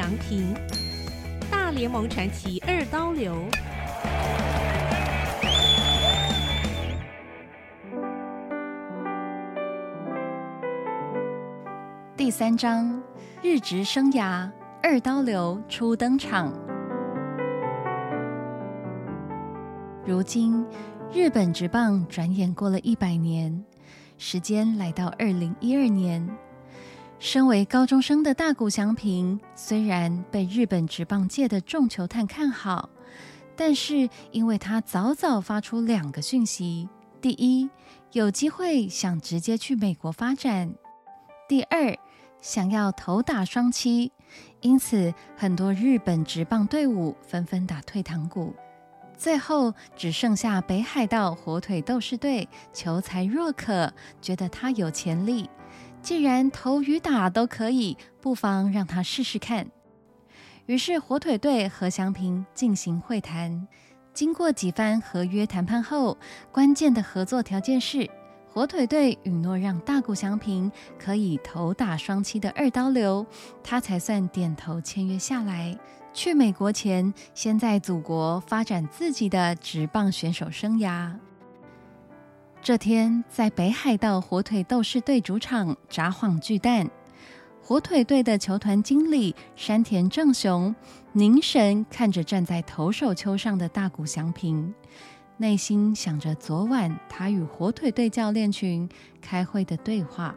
祥平，大联盟传奇二刀流。第三章，日职生涯二刀流初登场。如今，日本职棒转眼过了一百年，时间来到二零一二年。身为高中生的大谷翔平，虽然被日本职棒界的众球探看好，但是因为他早早发出两个讯息：第一，有机会想直接去美国发展；第二。想要头打双七，因此很多日本职棒队伍纷纷打退堂鼓，最后只剩下北海道火腿斗士队求才若渴，觉得他有潜力，既然投与打都可以，不妨让他试试看。于是火腿队和祥平进行会谈，经过几番合约谈判后，关键的合作条件是。火腿队允诺让大谷祥平可以头打双七的二刀流，他才算点头签约下来。去美国前，先在祖国发展自己的职棒选手生涯。这天，在北海道火腿斗士队主场札幌巨蛋，火腿队的球团经理山田正雄凝神看着站在投手丘上的大谷翔平。内心想着昨晚他与火腿队教练群开会的对话。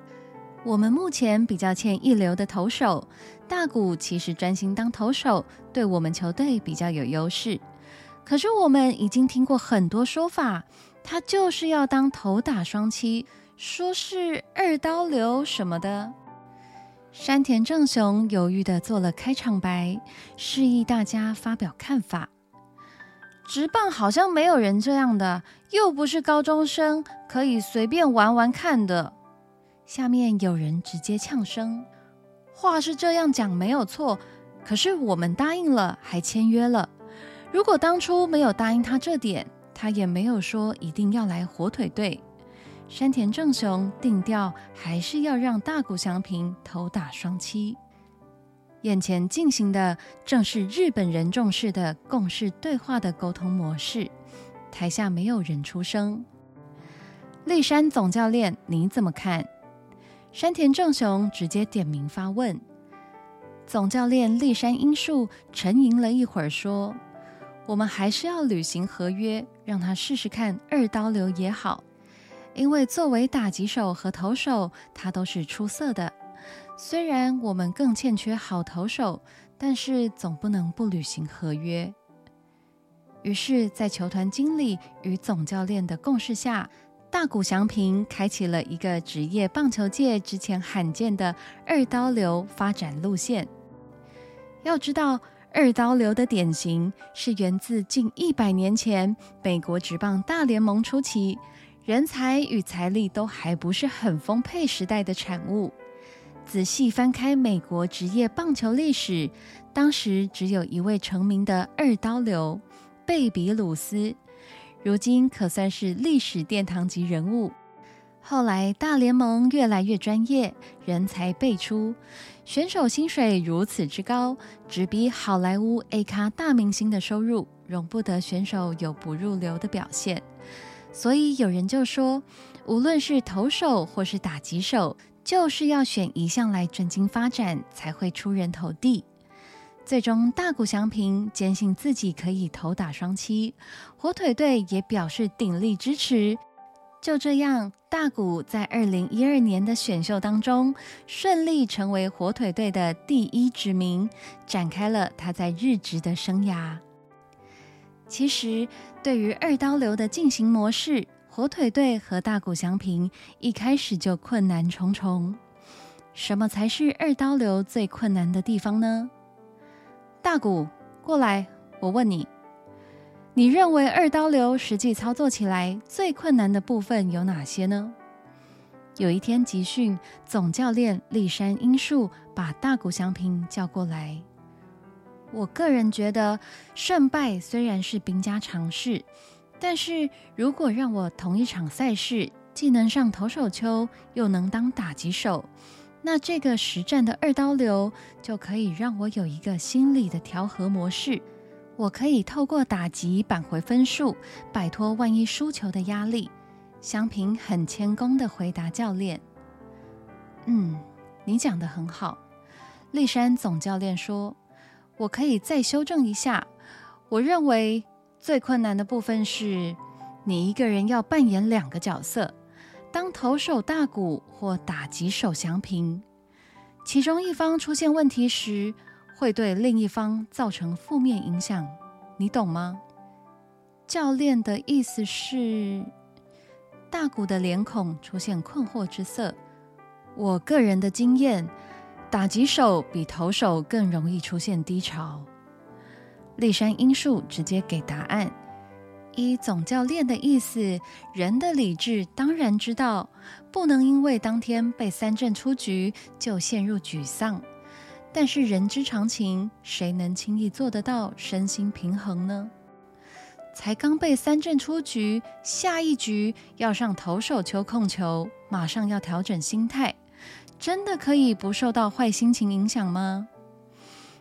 我们目前比较欠一流的投手，大谷其实专心当投手，对我们球队比较有优势。可是我们已经听过很多说法，他就是要当头打双七，说是二刀流什么的。山田正雄犹豫的做了开场白，示意大家发表看法。直棒好像没有人这样的，又不是高中生可以随便玩玩看的。下面有人直接呛声：“话是这样讲没有错，可是我们答应了，还签约了。如果当初没有答应他这点，他也没有说一定要来火腿队。”山田正雄定调还是要让大谷翔平头打双七。眼前进行的正是日本人重视的共识对话的沟通模式。台下没有人出声。立山总教练，你怎么看？山田正雄直接点名发问。总教练立山英树沉吟了一会儿，说：“我们还是要履行合约，让他试试看二刀流也好，因为作为打击手和投手，他都是出色的。”虽然我们更欠缺好投手，但是总不能不履行合约。于是，在球团经理与总教练的共识下，大谷翔平开启了一个职业棒球界之前罕见的二刀流发展路线。要知道，二刀流的典型是源自近一百年前美国职棒大联盟初期，人才与财力都还不是很丰沛时代的产物。仔细翻开美国职业棒球历史，当时只有一位成名的二刀流贝比鲁斯，如今可算是历史殿堂级人物。后来大联盟越来越专业，人才辈出，选手薪水如此之高，直逼好莱坞 A 咖大明星的收入，容不得选手有不入流的表现。所以有人就说，无论是投手或是打击手。就是要选一项来专精发展，才会出人头地。最终，大谷翔平坚信自己可以头打双七，火腿队也表示鼎力支持。就这样，大谷在二零一二年的选秀当中顺利成为火腿队的第一指名，展开了他在日职的生涯。其实，对于二刀流的进行模式。火腿队和大谷翔平一开始就困难重重。什么才是二刀流最困难的地方呢？大谷，过来，我问你，你认为二刀流实际操作起来最困难的部分有哪些呢？有一天集训，总教练立山英树把大谷翔平叫过来。我个人觉得，胜败虽然是兵家常事。但是如果让我同一场赛事既能上投手丘，又能当打击手，那这个实战的二刀流就可以让我有一个心理的调和模式，我可以透过打击扳回分数，摆脱万一输球的压力。香平很谦恭的回答教练：“嗯，你讲的很好。”立山总教练说：“我可以再修正一下。我认为最困难的部分是，你一个人要扮演两个角色。”当投手大谷或打击手祥平，其中一方出现问题时，会对另一方造成负面影响，你懂吗？教练的意思是，大谷的脸孔出现困惑之色。我个人的经验，打击手比投手更容易出现低潮。立山英树直接给答案。一总教练的意思，人的理智当然知道，不能因为当天被三振出局就陷入沮丧。但是人之常情，谁能轻易做得到身心平衡呢？才刚被三振出局，下一局要上投手球控球，马上要调整心态，真的可以不受到坏心情影响吗？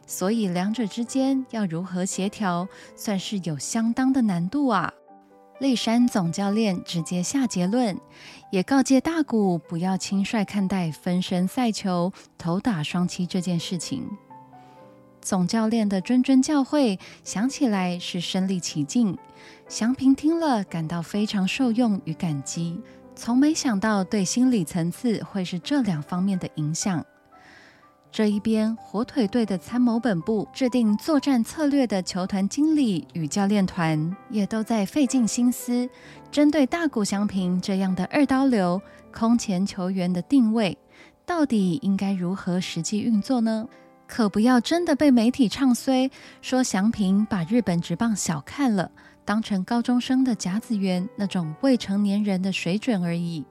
所以两者之间要如何协调，算是有相当的难度啊！立山总教练直接下结论，也告诫大谷不要轻率看待分身赛球、投打双七这件事情。总教练的谆谆教诲，想起来是身临其境。祥平听了，感到非常受用与感激，从没想到对心理层次会是这两方面的影响。这一边，火腿队的参谋本部制定作战策略的球团经理与教练团也都在费尽心思，针对大谷翔平这样的二刀流空前球员的定位，到底应该如何实际运作呢？可不要真的被媒体唱衰，说翔平把日本职棒小看了，当成高中生的甲子园那种未成年人的水准而已。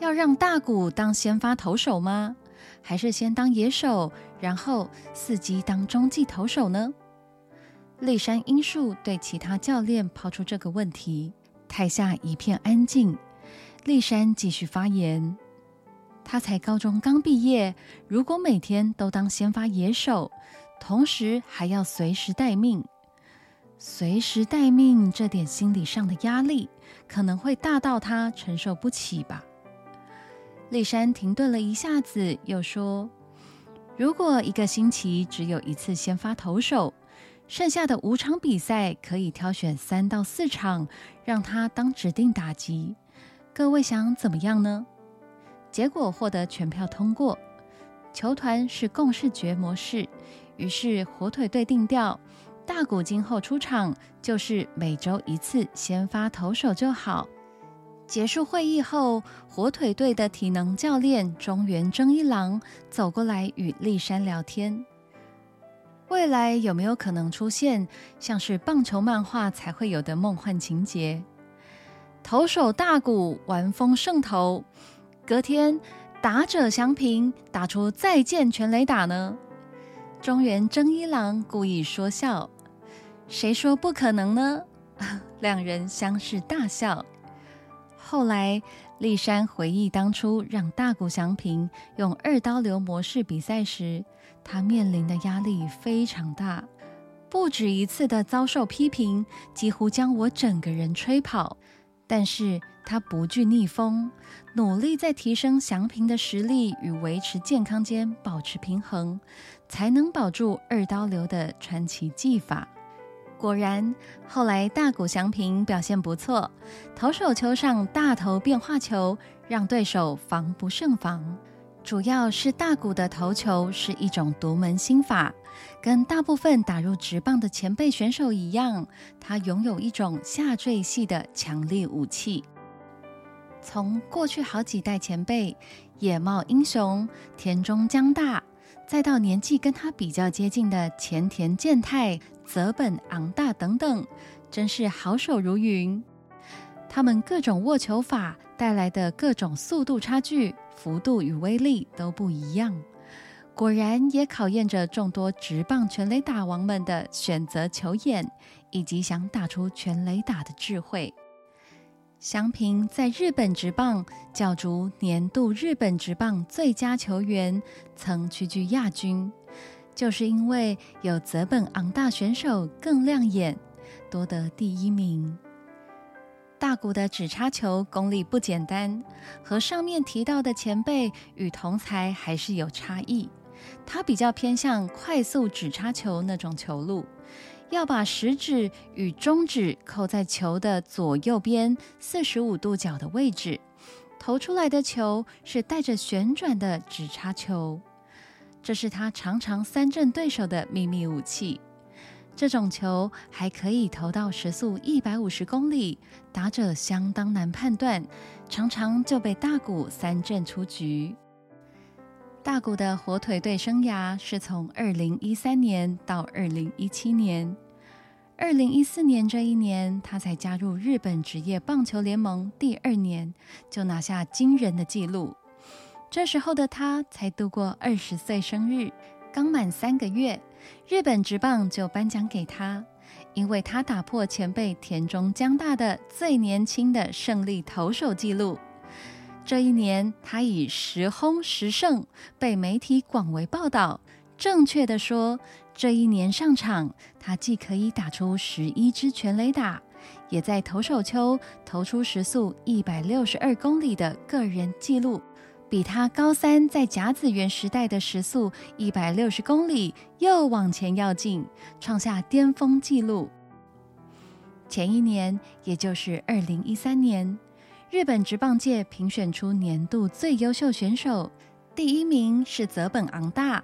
要让大谷当先发投手吗？还是先当野手，然后伺机当中继投手呢？立山英树对其他教练抛出这个问题，台下一片安静。立山继续发言：“他才高中刚毕业，如果每天都当先发野手，同时还要随时待命，随时待命这点心理上的压力，可能会大到他承受不起吧。”立山停顿了一下子，又说：“如果一个星期只有一次先发投手，剩下的五场比赛可以挑选三到四场让他当指定打击。各位想怎么样呢？”结果获得全票通过。球团是共视觉模式，于是火腿队定调：大谷今后出场就是每周一次先发投手就好。结束会议后，火腿队的体能教练中原征一郎走过来与立山聊天。未来有没有可能出现像是棒球漫画才会有的梦幻情节？投手大谷玩风胜投，隔天打者祥平打出再见全垒打呢？中原征一郎故意说笑，谁说不可能呢？两人相视大笑。后来，立山回忆当初让大谷翔平用二刀流模式比赛时，他面临的压力非常大，不止一次的遭受批评，几乎将我整个人吹跑。但是他不惧逆风，努力在提升翔平的实力与维持健康间保持平衡，才能保住二刀流的传奇技法。果然，后来大谷翔平表现不错，投手球上大投变化球，让对手防不胜防。主要是大谷的投球是一种独门心法，跟大部分打入职棒的前辈选手一样，他拥有一种下坠系的强力武器。从过去好几代前辈，野茂英雄、田中江大。再到年纪跟他比较接近的前田健太、泽本昂大等等，真是好手如云。他们各种握球法带来的各种速度差距、幅度与威力都不一样，果然也考验着众多直棒全垒打王们的选择球眼，以及想打出全垒打的智慧。祥平在日本职棒角逐年度日本职棒最佳球员，曾屈居亚军，就是因为有泽本昂大选手更亮眼，夺得第一名。大谷的指插球功力不简单，和上面提到的前辈与同才还是有差异。他比较偏向快速指插球那种球路。要把食指与中指扣在球的左右边四十五度角的位置，投出来的球是带着旋转的直插球，这是他常常三振对手的秘密武器。这种球还可以投到时速一百五十公里，打者相当难判断，常常就被大谷三振出局。大谷的火腿队生涯是从二零一三年到二零一七年，二零一四年这一年，他才加入日本职业棒球联盟，第二年就拿下惊人的纪录。这时候的他才度过二十岁生日，刚满三个月，日本职棒就颁奖给他，因为他打破前辈田中江大的最年轻的胜利投手纪录。这一年，他以十轰十胜被媒体广为报道。正确的说，这一年上场，他既可以打出十一支全垒打，也在投手丘投出时速一百六十二公里的个人纪录，比他高三在甲子园时代的时速一百六十公里又往前要进，创下巅峰纪录。前一年，也就是二零一三年。日本职棒界评选出年度最优秀选手，第一名是泽本昂大，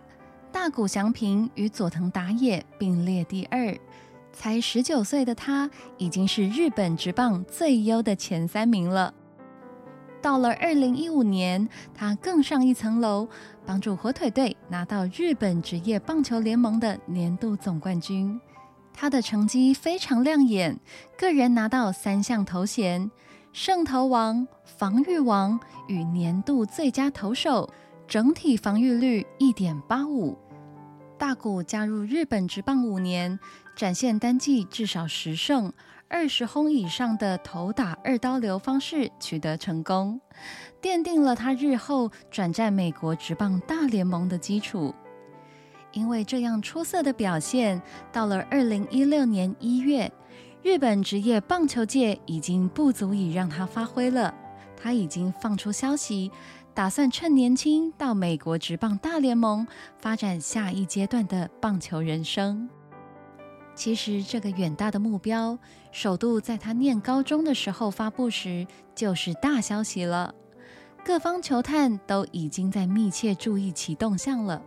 大谷翔平与佐藤达也并列第二。才十九岁的他，已经是日本职棒最优的前三名了。到了二零一五年，他更上一层楼，帮助火腿队拿到日本职业棒球联盟的年度总冠军。他的成绩非常亮眼，个人拿到三项头衔。胜投王、防御王与年度最佳投手，整体防御率一点八五。大谷加入日本职棒五年，展现单季至少十胜、二十轰以上的投打二刀流方式取得成功，奠定了他日后转战美国职棒大联盟的基础。因为这样出色的表现，到了二零一六年一月。日本职业棒球界已经不足以让他发挥了，他已经放出消息，打算趁年轻到美国职棒大联盟发展下一阶段的棒球人生。其实这个远大的目标，首度在他念高中的时候发布时就是大消息了，各方球探都已经在密切注意其动向了。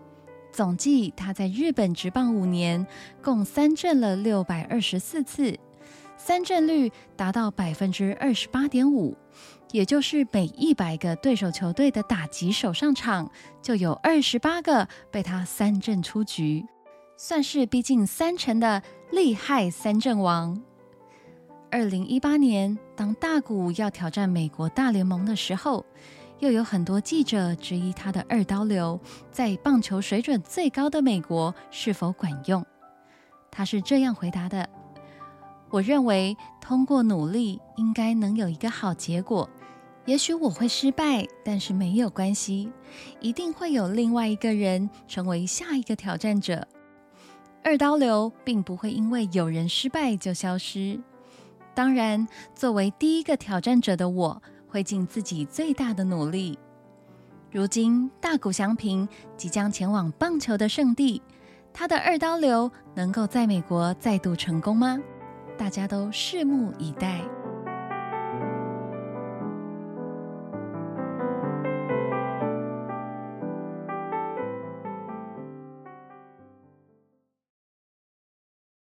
总计他在日本职棒五年，共三振了六百二十四次。三振率达到百分之二十八点五，也就是每一百个对手球队的打击手上场，就有二十八个被他三振出局，算是逼近三成的厉害三振王。二零一八年，当大谷要挑战美国大联盟的时候，又有很多记者质疑他的二刀流在棒球水准最高的美国是否管用。他是这样回答的。我认为通过努力应该能有一个好结果。也许我会失败，但是没有关系，一定会有另外一个人成为下一个挑战者。二刀流并不会因为有人失败就消失。当然，作为第一个挑战者的我，会尽自己最大的努力。如今，大谷翔平即将前往棒球的圣地，他的二刀流能够在美国再度成功吗？大家都拭目以待。